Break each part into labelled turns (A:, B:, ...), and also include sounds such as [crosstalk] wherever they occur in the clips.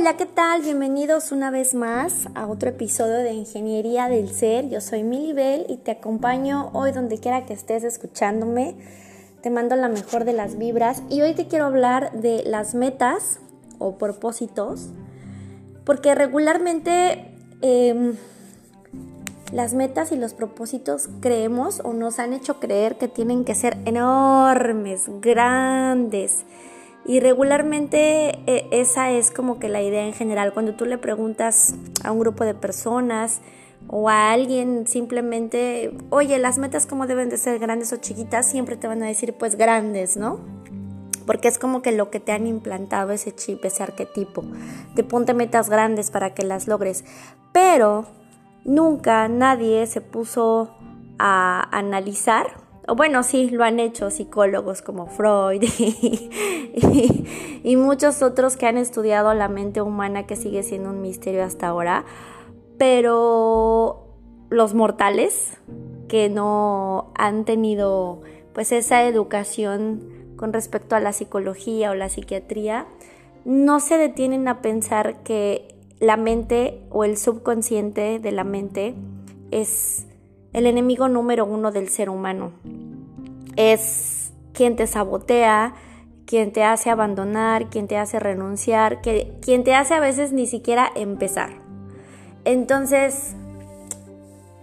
A: Hola, ¿qué tal? Bienvenidos una vez más a otro episodio de Ingeniería del Ser. Yo soy Milly Bell y te acompaño hoy donde quiera que estés escuchándome. Te mando la mejor de las vibras y hoy te quiero hablar de las metas o propósitos porque regularmente em, las metas y los propósitos creemos o nos han hecho creer que tienen que ser enormes, grandes. Y regularmente e, esa es como que la idea en general. Cuando tú le preguntas a un grupo de personas o a alguien simplemente, oye, las metas cómo deben de ser grandes o chiquitas, siempre te van a decir pues grandes, ¿no? Porque es como que lo que te han implantado ese chip, ese arquetipo. Te ponte metas grandes para que las logres. Pero nunca nadie se puso a analizar, bueno, sí, lo han hecho psicólogos como Freud [laughs] y, muchos otros que han estudiado la mente humana que sigue siendo un misterio hasta ahora, pero los mortales que no han tenido pues esa educación con respecto a la psicología o la psiquiatría, no se detienen a pensar que la mente o el subconsciente de la mente es el enemigo número uno del ser humano. Es quien te sabotea, quien te hace abandonar, quien te hace renunciar, que, quien te hace a veces ni siquiera empezar. Entonces,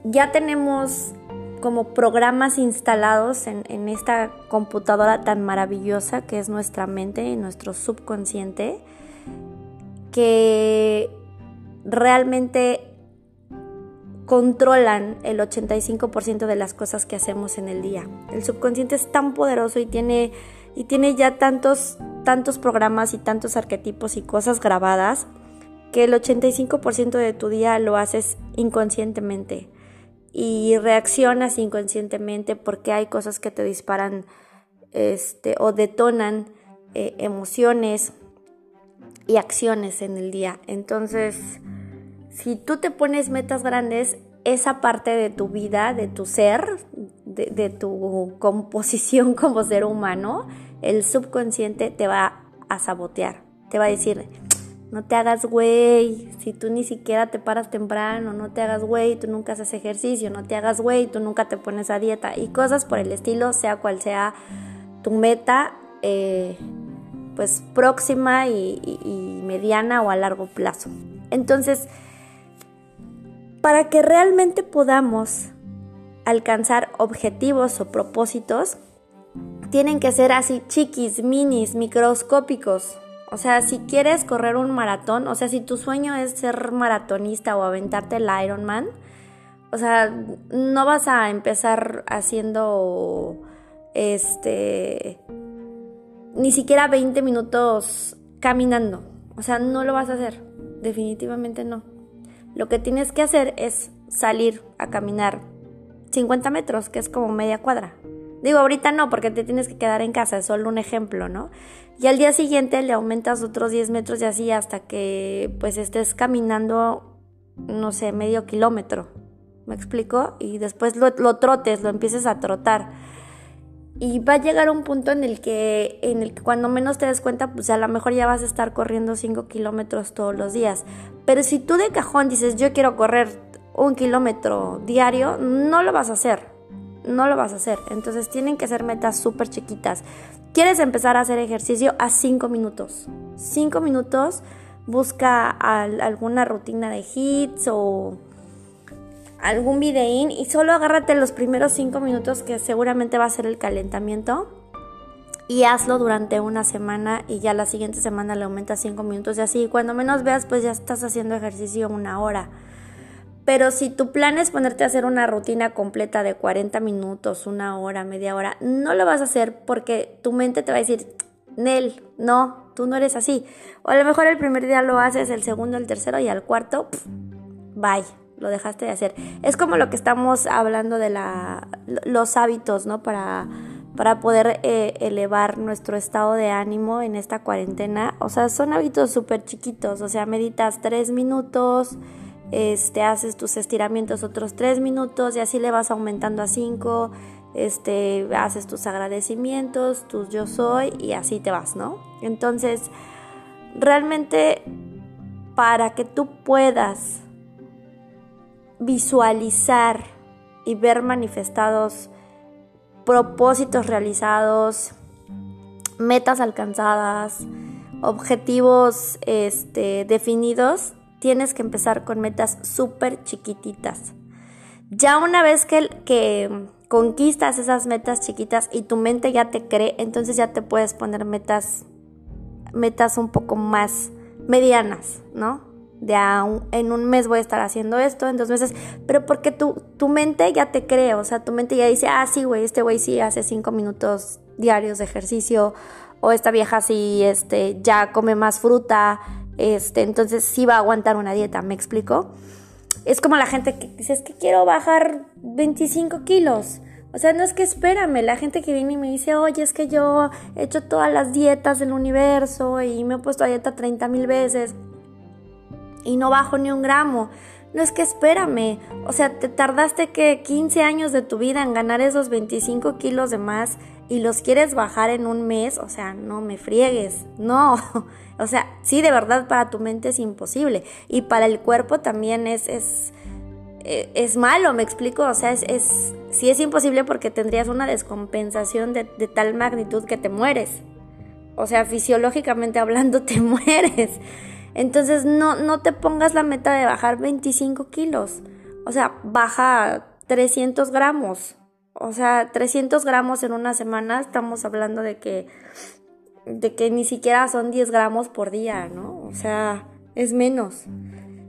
A: ya tenemos como programas instalados en, en, esta computadora tan maravillosa que es nuestra mente y nuestro subconsciente, que realmente controlan el 85% de las cosas que hacemos en el día. El subconsciente es tan poderoso y tiene, y tiene ya tantos, tantos programas y tantos arquetipos y cosas grabadas que el 85% de tu día lo haces inconscientemente y reaccionas inconscientemente porque hay cosas que te disparan este, o detonan eh, emociones y acciones en el día. Entonces, si tú te pones metas grandes, esa parte de tu vida, de tu ser, de, tu composición [laughs] como ser humano, el subconsciente te va a sabotear. Te va a decir, no te hagas güey, si tú ni siquiera te paras temprano, no te hagas güey, tú nunca haces ejercicio, no te hagas güey, tú nunca te pones a dieta y cosas por el estilo, sea cual sea tu meta, eh, pues próxima y mediana o a largo plazo. Entonces, para que realmente podamos alcanzar objetivos o propósitos, tienen que ser así chiquis, minis, microscópicos. O sea, si quieres correr un maratón, o sea, si tu sueño es ser maratonista o aventarte el Ironman, o sea, no vas a empezar haciendo este ni siquiera 20 minutos caminando. O sea, no lo vas a hacer. Definitivamente no. Lo que tienes que hacer es salir a caminar 50 metros, que es como media cuadra. Digo, ahorita no, porque te tienes que quedar en casa, es solo un ejemplo, ¿no? Y al día siguiente le aumentas otros 10 metros y así hasta que pues estés caminando, no sé, medio kilómetro. ¿Me explico? Y después lo, lo trotes, lo empieces a trotar. Y va a llegar un punto en el que, en el que cuando menos te des cuenta, pues a lo mejor ya vas a estar corriendo 5 kilómetros todos los días. Pero si tú de cajón dices, yo quiero correr un kilómetro diario, no lo vas a hacer. No lo vas a hacer. Entonces tienen que ser metas súper chiquitas. ¿Quieres empezar a hacer ejercicio? A 5 minutos. 5 minutos, busca alguna rutina de hits o algún videín y solo agárrate los primeros 5 minutos que seguramente va a ser el calentamiento y hazlo durante una semana y ya la siguiente semana le aumentas 5 minutos y así cuando menos veas pues ya estás haciendo ejercicio una hora. Pero si tu plan es ponerte a hacer una rutina completa de 40 minutos, una hora, media hora, no lo vas a hacer porque tu mente te va a decir, Nel, no, tú no eres así. O a lo mejor el primer día lo haces, el segundo, el tercero y al cuarto, bye lo dejaste de hacer. Es como lo que estamos hablando de la, los hábitos, ¿no? Para, para poder eh, elevar nuestro estado de ánimo en esta cuarentena. O sea, son hábitos súper chiquitos. O sea, meditas tres minutos, este, haces tus estiramientos otros tres minutos y así le vas aumentando a cinco. Este, haces tus agradecimientos, tus yo soy y así te vas, ¿no? Entonces, realmente para que tú puedas visualizar y ver manifestados propósitos realizados, metas alcanzadas, objetivos este, definidos, tienes que empezar con metas súper chiquititas. Ya una vez que, que conquistas esas metas chiquitas y tu mente ya te cree, entonces ya te puedes poner metas, metas un poco más medianas, ¿no? De en un mes voy a estar haciendo esto, en dos meses, pero porque tu, tu mente ya te cree, o sea, tu mente ya dice, ah, sí, güey, este güey sí hace cinco minutos diarios de ejercicio, o esta vieja sí, este, ya come más fruta, este, entonces sí va a aguantar una dieta, ¿me explico? Es como la gente que dice, es que quiero bajar 25 kilos. O sea, no es que espérame, la gente que viene y me dice, oye, es que yo he hecho todas las dietas del universo y me he puesto a dieta 30 mil veces y no bajo ni un gramo. No es que espérame, o sea, te tardaste que 15 años de tu vida en ganar esos 25 kilos de más y los quieres bajar en un mes, o sea, no me friegues, no. [laughs] O sea, sí, de verdad para tu mente es imposible y para el cuerpo también es, es, e, es malo, me explico, o sea, es, es, sí es imposible porque tendrías una descompensación de, de tal magnitud que te mueres. O sea, fisiológicamente hablando [laughs] te mueres. Entonces no, no te pongas la meta de bajar 25 kilos. O sea, baja 300 gramos. O sea, 300 gramos en una semana, estamos hablando de que, de que ni siquiera son 10 gramos por día, ¿no? O sea, es menos.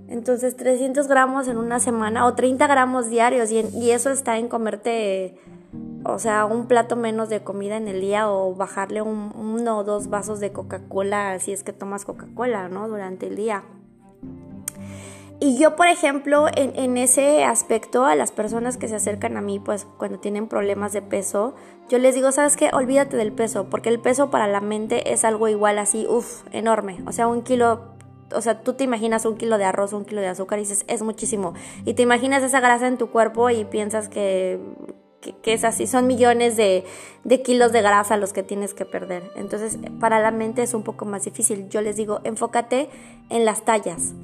A: Entonces, 300 gramos en una semana o 30 gramos diarios y, y eso está en comerte o sea, un plato menos de comida en el día o bajarle un, uno o dos vasos de Coca-Cola si es que tomas Coca-Cola, ¿no? Durante el día. Y yo, por ejemplo, en, en, ese aspecto, a las personas que se acercan a mí, pues cuando tienen problemas de peso, yo les digo, ¿sabes qué? Olvídate del peso, porque el peso para la mente es algo igual así, uff, enorme. O sea, un kilo, o sea, tú te imaginas un kilo de arroz, un kilo de azúcar y dices, es muchísimo. Y te imaginas esa grasa en tu cuerpo y piensas que que, es así, son millones de, kilos de grasa los que tienes que perder. Entonces, para la mente es un poco más difícil. Yo les digo, enfócate en las tallas,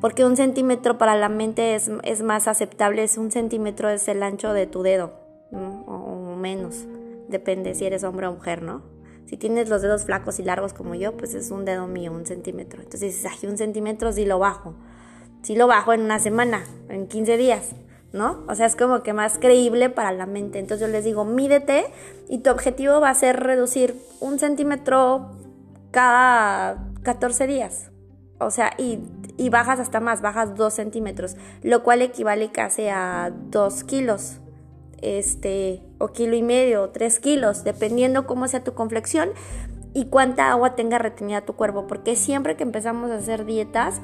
A: porque un centímetro para la mente es, más aceptable, es un centímetro es el ancho de tu dedo, o, menos, depende si eres hombre o mujer, ¿no? Si tienes los dedos flacos y largos como yo, pues es un dedo mío, un centímetro. Entonces dices, ay, un centímetro sí lo bajo. Sí lo bajo en una semana, en 15 días. ¿No? O sea, es como que más creíble para la mente. Entonces yo les digo, mídete y tu objetivo va a ser reducir un centímetro cada 14 días. O sea, y, bajas hasta más, bajas 2 centímetros, lo cual equivale casi a 2 kilos, este, o kilo y medio, o 3 kilos, dependiendo cómo sea tu conflexión y cuánta agua tenga retenida tu cuerpo, porque siempre que empezamos a hacer dietas,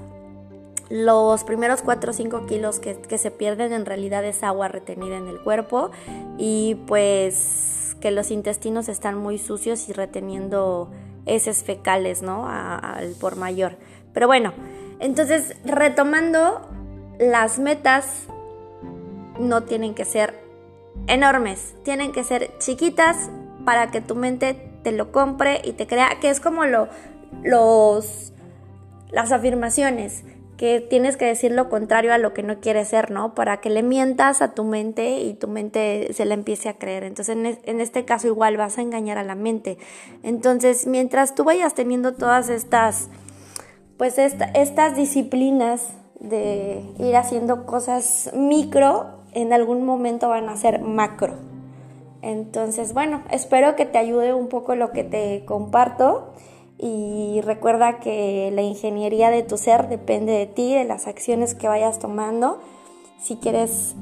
A: los primeros 4 o 5 kilos que, se pierden en realidad es agua retenida en el cuerpo y pues que los intestinos están muy sucios y reteniendo heces fecales, ¿no? Al por mayor. Pero bueno, entonces retomando, las metas no tienen que ser enormes, tienen que ser chiquitas para que tu mente te lo compre y te crea, que es como lo, los, las afirmaciones que tienes que decir lo contrario a lo que no quieres ser, ¿no? Para que le mientas a tu mente y tu mente se la empiece a creer. Entonces, en, este caso igual vas a engañar a la mente. Entonces, mientras tú vayas teniendo todas estas, pues estas disciplinas de ir haciendo cosas micro, en algún momento van a ser macro. Entonces, bueno, espero que te ayude un poco lo que te comparto y recuerda que la ingeniería de tu ser depende de ti, de las acciones que vayas tomando. Si quieres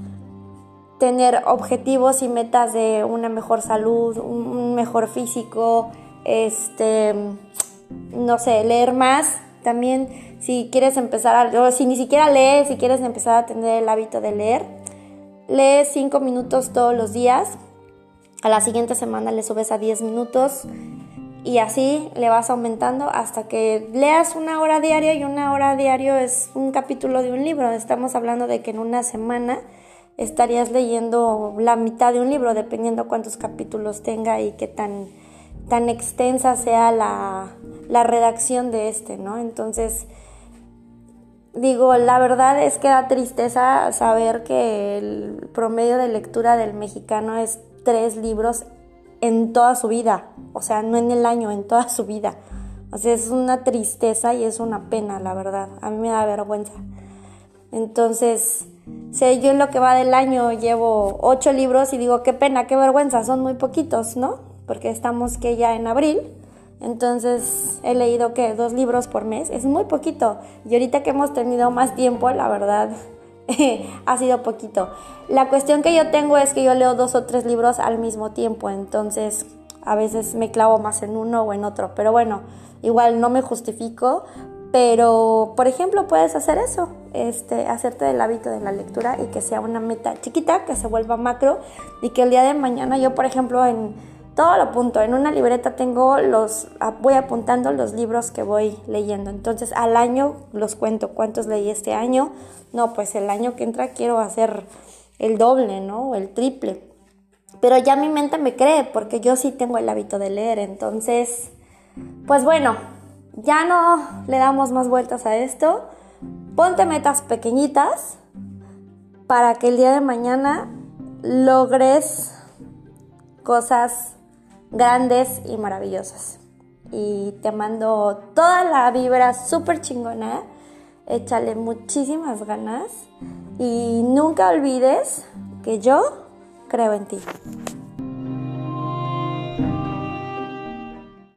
A: tener objetivos y metas de una mejor salud, un mejor físico, este, no sé, leer más. También si quieres empezar a, o si ni siquiera lees, si quieres empezar a tener el hábito de leer, lee 5 minutos todos los días. A la siguiente semana le subes a 10 minutos y así le vas aumentando hasta que leas una hora diaria y una hora diario es un capítulo de un libro. Estamos hablando de que en una semana estarías leyendo la mitad de un libro, dependiendo cuántos capítulos tenga y qué tan, tan extensa sea la, la redacción de este, ¿no? Entonces, digo, la verdad es que da tristeza saber que el promedio de lectura del mexicano es tres libros en toda su vida, o sea, no en el año, en toda su vida. O sea, es una tristeza y es una pena, la verdad. A mí me da vergüenza. Entonces, si yo en lo que va del año llevo ocho libros y digo, qué pena, qué vergüenza, son muy poquitos, ¿no? Porque estamos que ya en abril, entonces he leído que dos libros por mes, es muy poquito. Y ahorita que hemos tenido más tiempo, la verdad, [laughs] ha sido poquito. La cuestión que yo tengo es que yo leo dos o tres libros al mismo tiempo, entonces a veces me clavo más en uno o en otro, pero bueno, igual no me justifico, pero por ejemplo puedes hacer eso, este, hacerte del hábito de la lectura y que sea una meta chiquita, que se vuelva macro y que el día de mañana yo por ejemplo en todo lo apunto, en una libreta tengo los, voy apuntando los libros que voy leyendo, entonces al año los cuento, cuántos leí este año, no, pues el año que entra quiero hacer el doble, ¿no? O el triple. Pero ya mi mente me cree porque yo sí tengo el hábito de leer. Entonces, pues bueno, ya no le damos más vueltas a esto. Ponte metas pequeñitas para que el día de mañana logres cosas grandes y maravillosas. Y te mando toda la vibra súper chingona échale muchísimas ganas y nunca olvides que yo creo en ti.